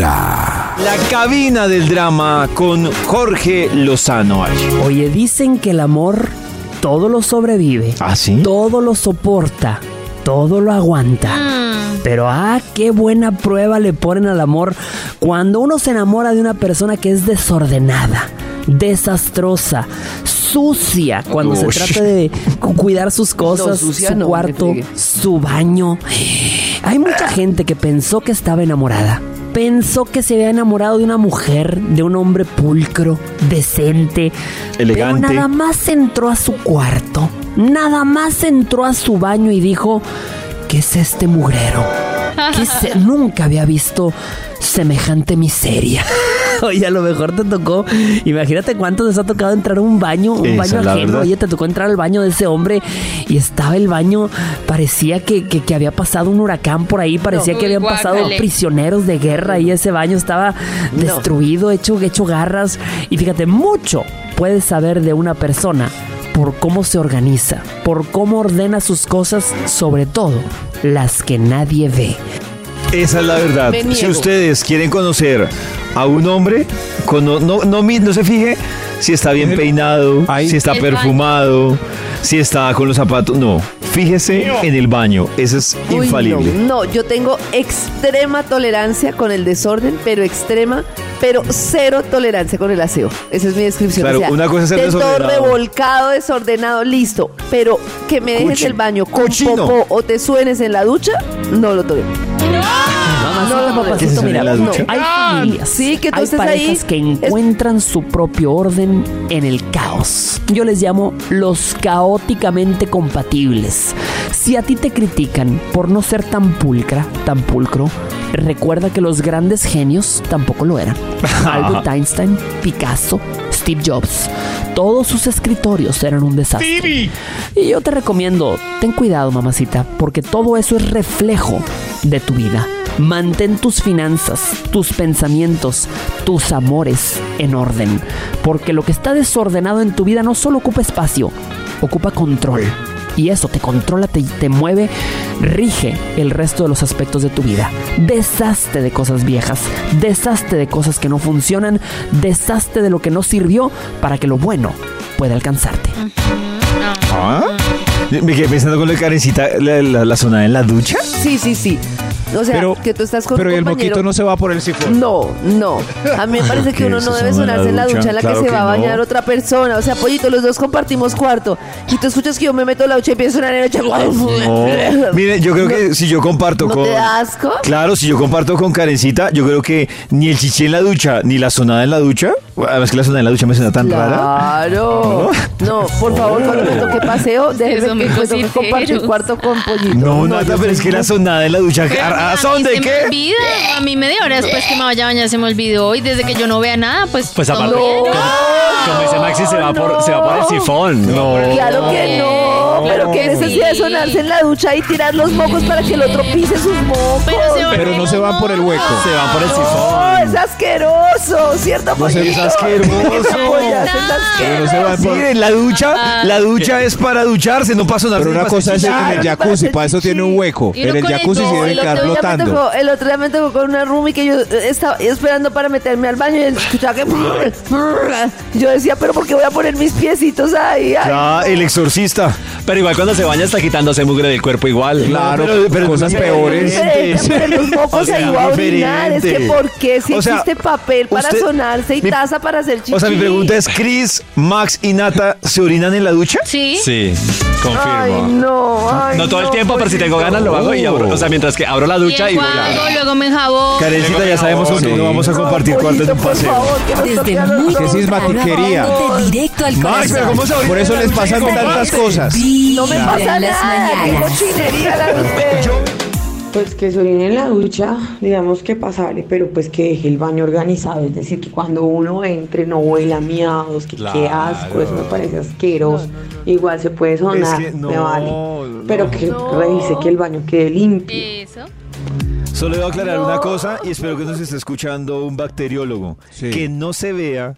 Vibra. La cabina del drama con Jorge Lozano. Oye, dicen que el amor todo lo sobrevive, ¿Ah, sí? todo lo soporta, todo lo aguanta. Pero ah, qué buena prueba le ponen al amor cuando uno se enamora de una persona que es desordenada, desastrosa, sucia, cuando se trata de cu- cuidar sus cosas, No, su no, cuarto, su baño. Hay mucha gente que pensó que estaba enamorada. Pensó que se había enamorado de una mujer, de un hombre pulcro, decente. Elegante. Pero nada más entró a su cuarto. Nada más entró a su baño y dijo, ¿qué es este mugrero? ¿Qué es- Nunca había visto semejante miseria. Oye, a lo mejor te tocó. Imagínate cuánto les ha tocado entrar a un baño, un Esa baño ajeno. Oye, te tocó entrar al baño de ese hombre y estaba el baño, parecía que, que- que había pasado un huracán por ahí, parecía que habían pasado guácale. prisioneros de guerra y ese baño estaba destruido, hecho, hecho garras. Y fíjate, mucho puedes saber de una persona por cómo se organiza, por cómo ordena sus cosas, sobre todo las que nadie ve. Esa es la verdad. Si ustedes quieren conocer a un hombre, cono- no, no, mi- no se fije si está bien peinado, si está perfumado, si está con los zapatos. No, fíjese en el baño. Eso es Uy, infalible. no, no, yo tengo extrema tolerancia con el desorden, pero extrema, pero cero tolerancia con el aseo. Esa es mi descripción. Claro, o sea, una cosa es ser esté todo desordenado. revolcado, desordenado, listo. Pero que me dejes el baño con cochino. popó o te suenes en la ducha, no lo tolero. Mamacita, no, no, papacito, ¿Qué se suena mira, no, hay familias, Sí, que tú hay estés parejas ahí, que encuentran su propio orden en el caos. Yo les llamo los caóticamente compatibles. Si a ti te critican por no ser tan pulcra, tan pulcro, recuerda que los grandes genios tampoco lo eran. Albert Einstein, Picasso, Steve Jobs, todos sus escritorios eran un desastre. Y yo te recomiendo, ten cuidado, mamacita, porque todo eso es reflejo de tu vida. Mantén tus finanzas, tus pensamientos, tus amores en orden, porque lo que está desordenado en tu vida no solo ocupa espacio, ocupa control. Y eso te controla, te, te mueve, rige el resto de los aspectos de tu vida. Deshazte de cosas viejas, deshazte de cosas que no funcionan, deshazte de lo que no sirvió para que lo bueno pueda alcanzarte. ¿Ah? Me quedé pensando con la carecita, la, la, la zona en la ducha. Sí, sí, sí. O sea, Pero, que tú estás con pero un el moquito no se va por el sifón. No, no. A mí me parece que ¿Qué uno no debe sonarse en la ducha? ducha en la Claro que se que va a no. bañar otra persona. O sea, pollito, los dos compartimos cuarto. Y tú escuchas que yo me meto en la ducha y empiezo a sonar en la ducha. No. Mire, yo creo que si yo comparto ¿No con. te da asco? Claro, si yo comparto con Karencita, yo creo que ni el chichi en la ducha, ni la sonada en la ducha. Además que la sonada en la ducha me suena tan rara. Claro. No, por favor, cuando me toque paseo, déjenme son que me toque compartir cuarto con pollito. No, nada, yo pero es que la sonada en la ducha. ¿A razón mí de me qué? olvida. A mí media hora después que me vaya a bañar se me olvidó. Y desde que yo no vea nada, pues. Pues aparte, como, como dice Maxi, se va, por, se va por el sifón. No. Claro que no, pero qué que necesidad de sí. sonarse en la ducha y tirar los mocos para que el otro pise sus mocos. Pero se Pero no se van por el hueco. Se van por el No, sifón. es asqueroso, ¿cierto? No es asqueroso. Pollas, es Pero no se van por... Miren, la ducha, la ducha es para ducharse, no para sonarse. Pero una cosa es en el jacuzzi, para eso tiene un hueco. Y En el con el jacuzzi sí do- debe el quedar otro día me flotando. tocó- el otro día me tocó con una roomie que yo eh, estaba esperando para meterme al baño y escuchaba que... Yo decía, pero ¿por qué voy a poner mis piecitos ahí? Ay, Ya, el exorcista. Pero igual cuando se baña está quitándose mugre del cuerpo igual. Claro, pero- pero cosas peores. diferente, poner los mocos O sea, ahí va a orinar. Es que. ¿por qué si O sea, existe papel para usted- sonarse y mi- taza para hacer chichi? O sea, mi pregunta es, ¿Chris, Max y Nata se orinan en la ducha? Sí. Sí, confirmo. Ay, no, ay, no todo el tiempo, pero si tengo ganas lo hago y abro. O sea, mientras que abro la ducha y voy a... luego me enjabó. Karencita, ya sabemos quién Sí. no vamos a compartir No, cuarto en un paseo. favor, que nos Desde muy. Qué sismatiquería. Directo al corazón. ¿cómo se orina Por eso les pasan tantas cosas. No me pasa nada, qué mañanas. cochinería la de. Pues que se orine en la ducha, digamos que pasable, pero pues que deje el baño organizado, es decir, que cuando uno entre no huela a miados, que qué asco, eso me parece asqueroso. Igual se puede sonar, Es que no, me vale, no. pero que revise que el baño quede limpio. Eso. Solo debo aclarar una cosa y espero que nos esté escuchando un bacteriólogo. Sí. Que no se vea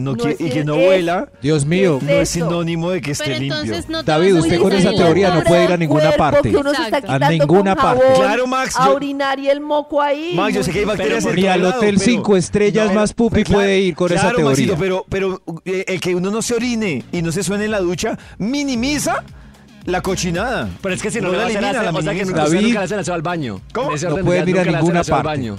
no No que- y que no es- huela, Dios mío. no es sinónimo de que esté Pero limpio. no David, usted con esa teoría no puede ir a ninguna parte. Se. A ninguna con parte. jabón, Claro, Max, A yo- orinar y el moco ahí. Max, yo sé que hay bacterias en Ni al hotel pero- cinco estrellas más pupi claro, puede ir con esa claro, teoría. Maxito, pero, pero eh, el que uno no se orine y no se suene en la ducha minimiza la cochinada. Pero es que si no, No la elimina, aseo, la o sea que nunca, David. nunca le hacen aseo al baño. ¿Cómo? No pueden ir a hacen ninguna parte.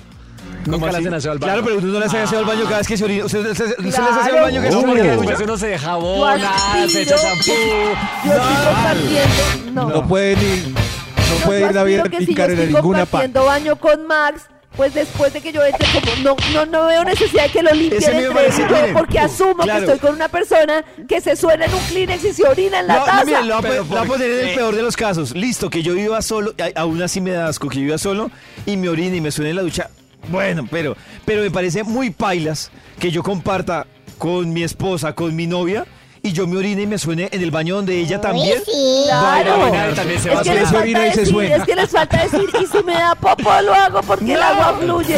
Baño. ¿Cómo Nunca hacen aseo al baño. Claro, pero uno no le hace aseo al baño cada vez que se orina. ¿Usted, usted- usted- usted le hace aseo al Claro. baño cada vez que Oh. se Después uno se Yo jabona, se echa shampoo. Yo compartiendo. No. No pueden ir, no puede ir David a aspiro que si yo picar en estoy ninguna parte. compartiendo baño con Max, pues después de que yo entre, como no, no, no veo necesidad de que lo limpien Ese me entre parece ellos, bien. porque asumo Claro. que estoy con una persona que se suena en un Kleenex y se orina en la No, taza. no, lo voy a Pero poner- lo voy a ¿por poner en el qué? peor de los casos. Listo, que yo viva solo, a- aún así me da asco que yo viva solo y me orine y me suene en la ducha. Bueno, pero, pero me parece muy pailas que yo comparta con mi esposa, con mi novia, y yo me orine y me suene en el baño donde ella también. Claro. Va a orinar también se va Es a que, falta orina y se decir, suena. es que les falta decir, y si me da popo lo hago porque el No. agua fluye.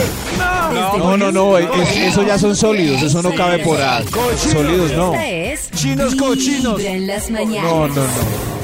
No, no, no, es- eso ya son sólidos, eso no cabe por ahí. Sólidos no. Esta es Chinos cochinos. Vibra en las mañanas. No, no, no.